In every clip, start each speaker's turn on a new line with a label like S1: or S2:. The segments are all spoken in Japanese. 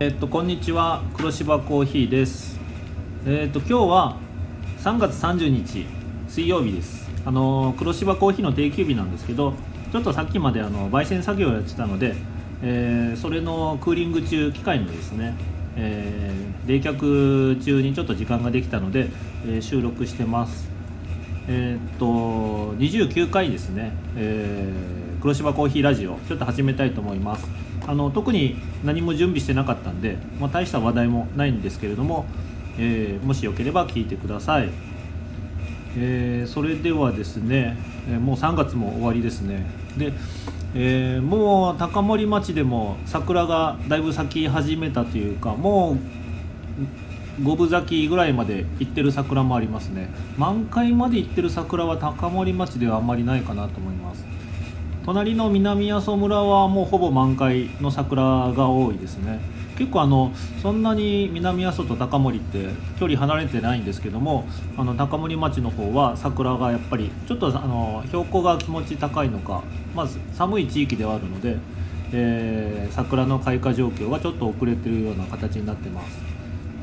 S1: えっとこんにちは。黒芝コーヒーです。えっと今日は3月30日水曜日です。あの黒芝コーヒーの定休日なんですけどちょっとさっきまであの焙煎作業をやってたので、えー、それのクーリング中機械のですね、えー、冷却中にちょっと時間ができたので、えー、収録してます。え、っと29回ですね、えー、黒芝コーヒーラジオちょっと始めたいと思います。あの特に何も準備してなかったんで、まあ、大した話題もないんですけれども、えー、もしよければ聞いてください、えそれではですね、えもう3月も終わりですね。で、えもう高森町でも桜がだいぶ咲き始めたというかもう五分咲きぐらいまで行ってる桜もありますね。満開まで行ってる桜は高森町ではあんまりないかなと思います。隣の南阿蘇村はもうほぼ満開の桜が多いですね。結構あのそんなに南阿蘇と高森って距離離れてないんですけどもあの高森町の方は桜がやっぱりちょっとあの標高が気持ち高いのかまず寒い地域ではあるので、えー、桜の開花状況がちょっと遅れてるような形になってます。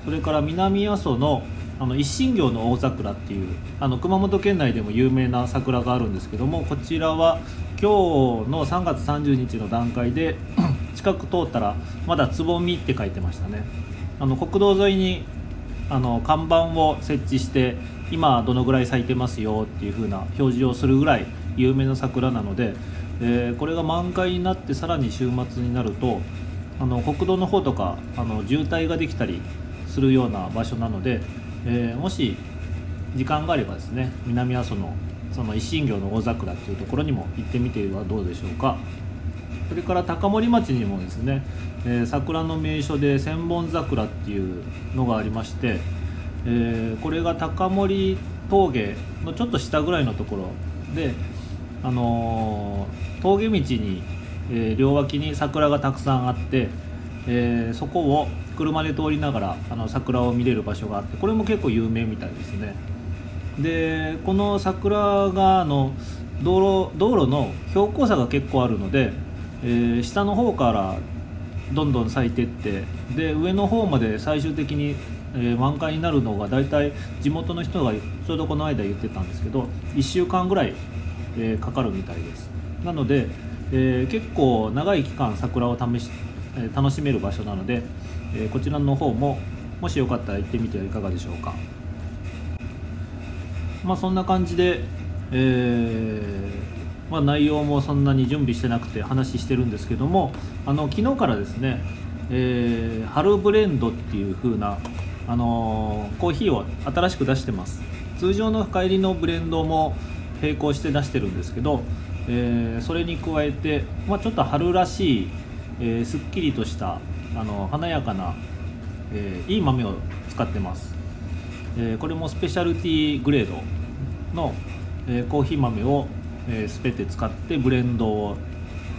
S1: それから南阿蘇のあの一心行の大桜っていうあの熊本県内でも有名な桜があるんですけどもこちらは今日の3月30日の段階で 近く通ったらまだつぼみって書いてましたね。あの国道沿いにあの看板を設置して今どのぐらい咲いてますよっていう風な表示をするぐらい有名な桜なので、えー、これが満開になってさらに週末になるとあの国道の方とかあの渋滞ができたりするような場所なので、えー、もし時間があればですね南阿蘇のその一心行の大桜っていうところにも行ってみてはどうでしょうか。それから高森町にもですね、えー、桜の名所で千本桜っていうのがありまして、えー、これが高森峠のちょっと下ぐらいのところで、あのー、峠道に、え両脇に桜がたくさんあって、えそこを車で通りながらあの桜を見れる場所があってこれも結構有名みたいですね。でこの桜があの道路道路の標高差が結構あるので、えー、下の方からどんどん咲いてってで上の方まで最終的に、えー、満開になるのが大体地元の人がちょうどこの間言ってたんですけど1週間ぐらい、えー、かかるみたいです。なので、え結構長い期間桜を試し、楽しめる場所なので、えこちらの方ももしよかったら行ってみてはいかがでしょうか。まあそんな感じで、えー、まあ、内容もそんなに準備してなくて話してるんですけどもあの昨日からですね、えー、春ブレンドっていう風なあのー、コーヒーを新しく出してます。通常の深入りのブレンドも並行して出してるんですけど、えー、それに加えて、まあ、ちょっと春らしい、えー、すっきりとしたあの華やかな、えー、いい豆を使ってます、えー、これもスペシャルティーグレードの、えー、コーヒー豆を、えー、全て使ってブレンドを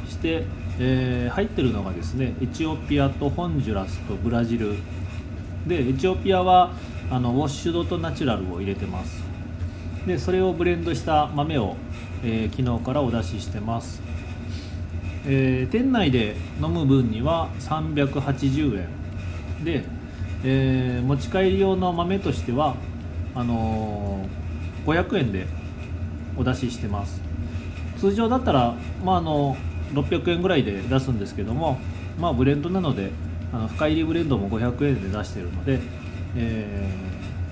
S1: して、えー、入ってるのがですねエチオピアとホンジュラスとブラジル。でエチオピアはあのウォッシュドとナチュラルを入れてます。でそれをブレンドした豆を、えー、昨日からお出ししてます。えー、店内で飲む分には380円で、えー、持ち帰り用の豆としてはあのー、500円でお出ししてます。通常だったら、まあ、あの600円ぐらいで出すんですけども、まあ、ブレンドなのであの深入りブレンドも500円で出してるので、え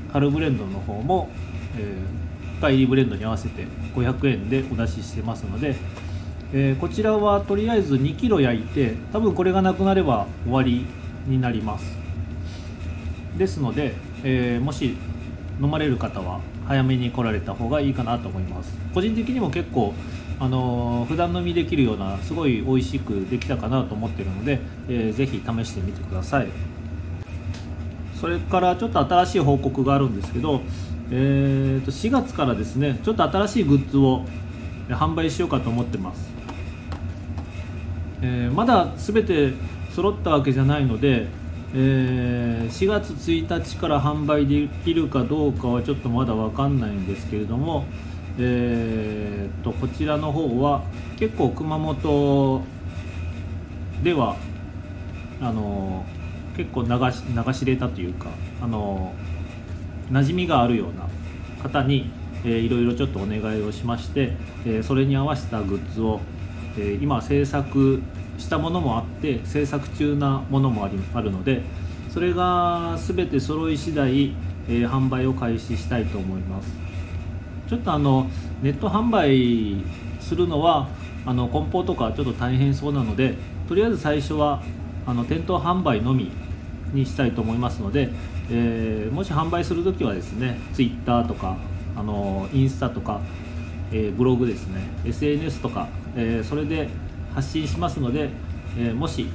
S1: ー、春ブレンドの方も、えー、深入りブレンドに合わせて500円でお出ししてますのでえー、こちらはとりあえず 2kg 焼いて多分これがなくなれば終わりになります。ですので、えー、もし飲まれる方は早めに来られた方がいいかなと思います。個人的にも結構あのー、普段飲みできるようなすごい美味しくできたかなと思ってるので、えー、ぜひ試してみてください。それからちょっと新しい報告があるんですけど、えー、と4月からですねちょっと新しいグッズを販売しようかと思ってます。えー、まだ全て揃ったわけじゃないので、えー、4月1日から販売できるかどうかはちょっとまだ分かんないんですけれども、えー、とこちらの方は結構熊本ではあの結構流し流し入れたというかあの馴染みがあるような方に、えー、いろいろちょっとお願いをしまして、えー、それに合わせたグッズを、え、今制作したものもあって制作中なものもありあるのでそれが全て揃い次第、えー、販売を開始したいと思います。ちょっとあのネット販売するのはあの梱包とかちょっと大変そうなのでとりあえず最初はあの店頭販売のみにしたいと思いますので、えー、もし販売するときはですね Twitter とかあのインスタとか、えー、ブログですね SNS とか、えー、それで発信しますので、えもし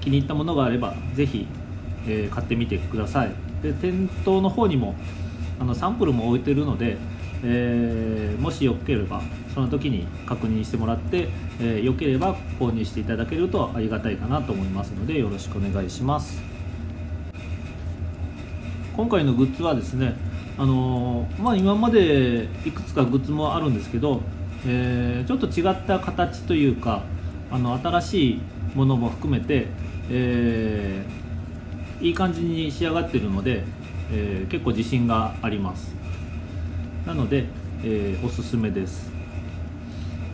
S1: 気に入ったものがあればぜひ、え買ってみてください。で店頭の方にもあのサンプルも置いてるので、えもしよければその時に確認してもらって、えよければ購入していただけるとありがたいかなと思いますのでよろしくお願いします。今回のグッズはですねあのまあ、今までいくつかグッズもあるんですけど、えー、ちょっと違った形というかあの新しいものも含めて、えー、いい感じに仕上がってるので、えー、結構自信があります。なので、えおすすめです、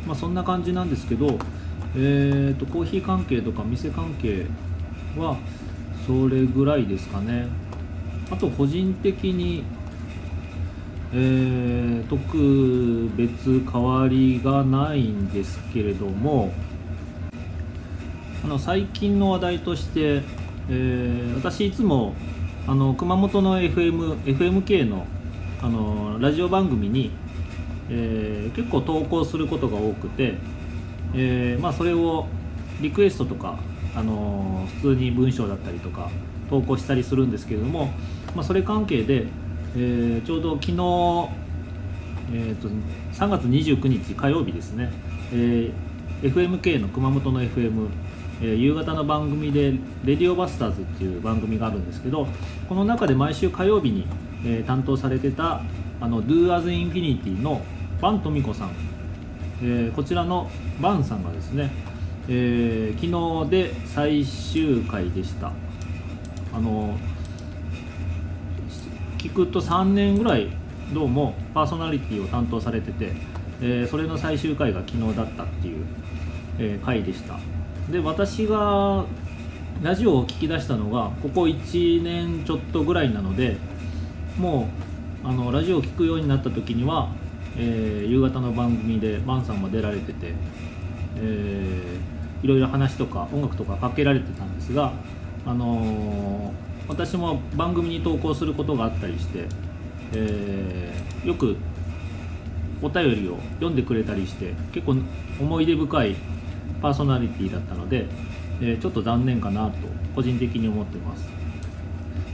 S1: まあ、そんな感じなんですけど、えー、とコーヒー関係とか店関係はそれぐらいですかね。あと個人的に、えー、特別変わりがないんですけれどもあの最近の話題として、えー、私いつもあの熊本の FM FMK のあのラジオ番組に、えー、結構投稿することが多くて、えーまあ、それをリクエストとか、あの普通に文章だったりとか投稿したりするんですけれども、まあ、それ関係で、えー、ちょうど昨日、えーと、3月29日火曜日ですね、えー、FMK の熊本の FM えー、夕方の番組で「レディオバスターズ」っていう番組があるんですけどこの中で毎週火曜日に、えー、担当されてたあの Do as Infinity のバントミコさん、えー、こちらのバンさんがですね、え昨日で最終回でした。あの聞くと3年ぐらいどうもパーソナリティを担当されてて、えー、それの最終回が昨日だったっていう、えー、回でした。で私がラジオを聞き出したのがここ1年ちょっとぐらいなのでもうあのラジオを聴くようになった時には、えー、夕方の番組でバンさんも出られてて、えー、いろいろ話とか音楽とかかけられてたんですがあのー、私も番組に投稿することがあったりして、えー、よくお便りを読んでくれたりして結構思い出深いパーソナリティだったので、えー、ちょっと残念かなと個人的に思ってます。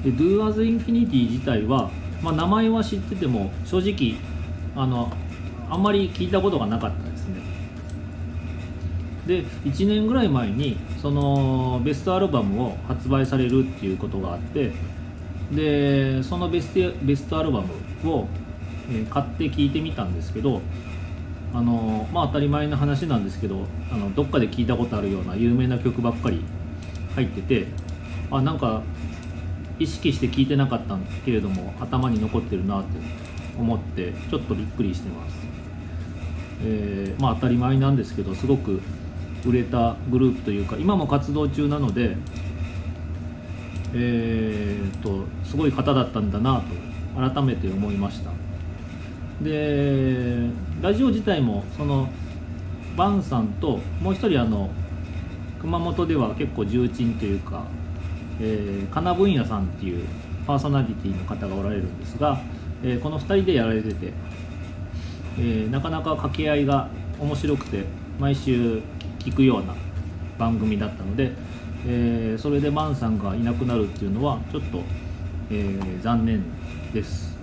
S1: で Do as Infinity 自体は、まあ、名前は知ってても正直あのあんまり聞いたことがなかった。で1年ぐらい前にそのベストアルバムを発売されるっていうことがあってでそのベストベストアルバムを、買って聴いてみたんですけどあのまあ当たり前の話なんですけどあのどっかで聞いたことあるような有名な曲ばっかり入っててあなんか意識して聞いてなかったんけれども頭に残ってるなって思ってちょっとびっくりしてます、えー、まあ当たり前なんですけどすごく売れたグループというか今も活動中なのでえーと、すごい方だったんだなと改めて思いました。でラジオ自体もそのバンさんともう一人あの熊本では結構重鎮というか、えー、金分野さんっていうパーソナリティの方がおられるんですが、えー、この2人でやられてて、えー、なかなか掛け合いが面白くて毎週聞くような番組だったので、えー、それでマンさんがいなくなるっていうのはちょっと、えー、残念です。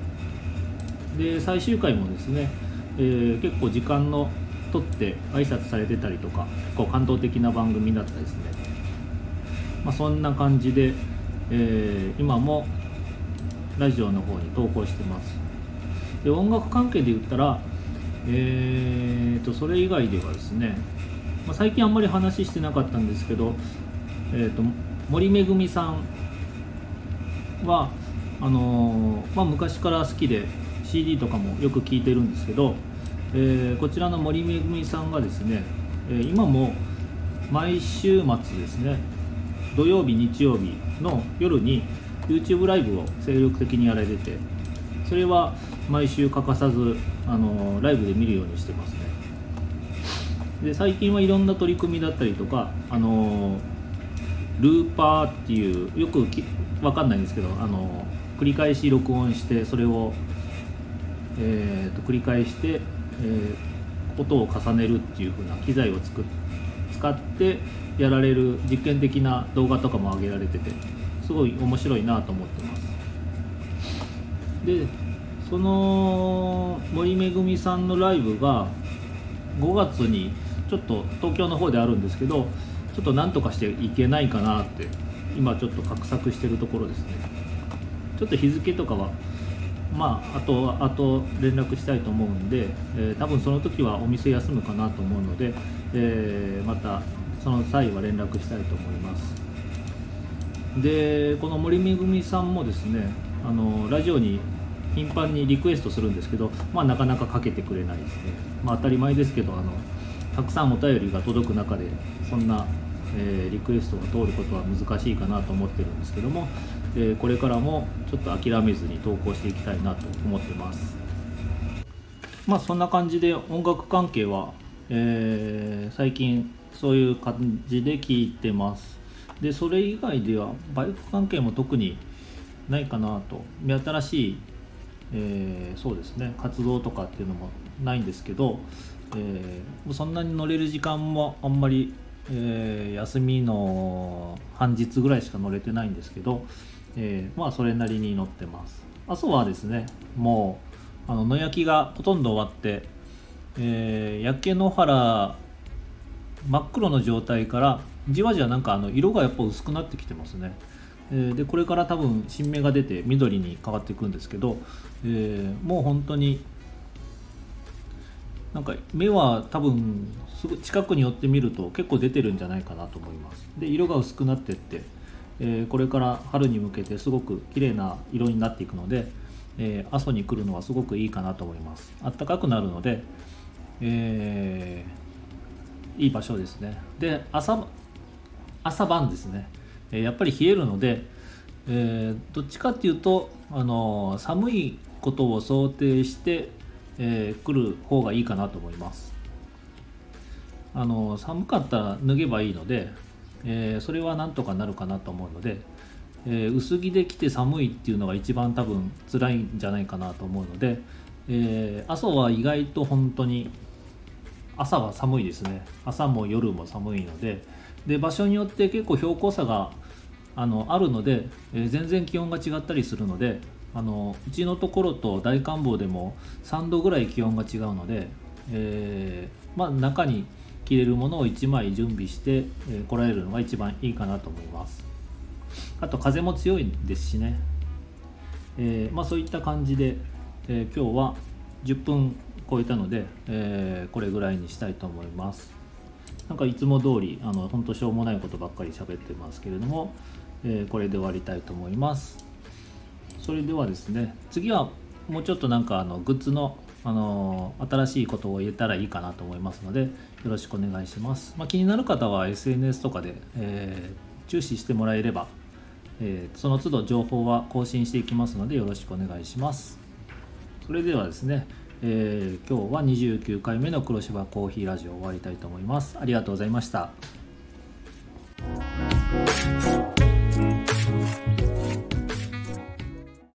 S1: で最終回もですね、えー、結構時間のとって挨拶されてたりとか結構感動的な番組だったですね、まあ、そんな感じで、え、今もラジオの方に投稿してます。で音楽関係で言ったらえーとそれ以外ではですねまあ、最近あんまり話してなかったんですけど、えーと、森めぐみさんはあのー、まあ、昔から好きで CD とかもよく聴いてるんですけど、えー、こちらの森めぐみさんがですね、今も毎週末ですね土曜日日曜日の夜に YouTube ライブを精力的にやられててそれは毎週欠かさずあのライブで見るようにしてますね。で最近はいろんな取り組みだったりとかあのルーパーっていうよくわかんないんですけどあの繰り返し録音してそれを、えーと、繰り返して、えー、音を重ねるっていう風な機材を作使ってやられる実験的な動画とかも上げられててすごい面白いなと思ってます。でその森めぐみさんのライブが5月にちょっと東京の方であるんですけどちょっと何とかしていけないかなって今ちょっと画策してるところですね。ちょっと日付とかはまああとあと連絡したいと思うんで、えー、多分その時はお店休むかなと思うので、えー、またその際は連絡したいと思います。でこの森めぐみさんもですねあのラジオに頻繁にリクエストするんですけど、まあ、なかなかかけてくれないですね、まあ、当たり前ですけどあのたくさんお便りが届く中でそんな、えー、リクエストが通ることは難しいかなと思ってるんですけども、えー、これからもちょっと諦めずに投稿していきたいなと思ってます。まあそんな感じで音楽関係は、えー、最近そういう感じで聞いてます。でそれ以外ではバイク関係も特にないかなと。目新しい、えー、そうですね活動とかっていうのもないんですけど、えー、そんなに乗れる時間もあんまり、えー、休みの半日ぐらいしか乗れてないんですけど、えまあそれなりに乗ってます阿蘇はですねもうあの野焼きがほとんど終わって、え焼け野原真っ黒の状態からじわじわなんかあの色がやっぱ薄くなってきてますね。え、でこれから多分新芽が出て緑に変わっていくんですけど、えー、もう本当になんか目は多分すぐ近くに寄ってみると結構出てるんじゃないかなと思います。で色が薄くなってって、えー、これから春に向けてすごく綺麗な色になっていくので、えー、阿蘇に来るのはすごくいいかなと思います。あったかくなるので、えーいい場所ですね。で朝朝晩ですね、えやっぱり冷えるので、えー、どっちかっていうとあの寒いことを想定して、えー、来る方がいいかなと思います。あの寒かったら脱げばいいので、えー、それはなんとかなるかなと思うので、え薄着で来て寒いっていうのが一番多分辛いんじゃないかなと思うので、え阿蘇は意外と本当に朝は寒いですね。朝も夜も寒いのでで場所によって結構標高差があのあるので、えー、全然気温が違ったりするのであのうちのところと大観峰でも3度ぐらい気温が違うので、えー、まあ、中に着れるものを1枚準備して、えー、来られるのが一番いいかなと思います。あと風も強いですしね、えまあ、そういった感じで、え今日は10分超えたので、え、これぐらいにしたいと思います。なんかいつも通りあの本当しょうもないことばっかり喋ってますけれども、え、これで終わりたいと思います。それではですね次はもうちょっとなんかあのグッズのあの新しいことを言えたらいいかなと思いますのでよろしくお願いします、まあ、気になる方は SNS とかで、えー、注視してもらえれば、えー、その都度情報は更新していきますのでよろしくお願いしますそれではですねえー、今日は29回目の黒芝コーヒーラジオ終わりたいと思います。ありがとうございました。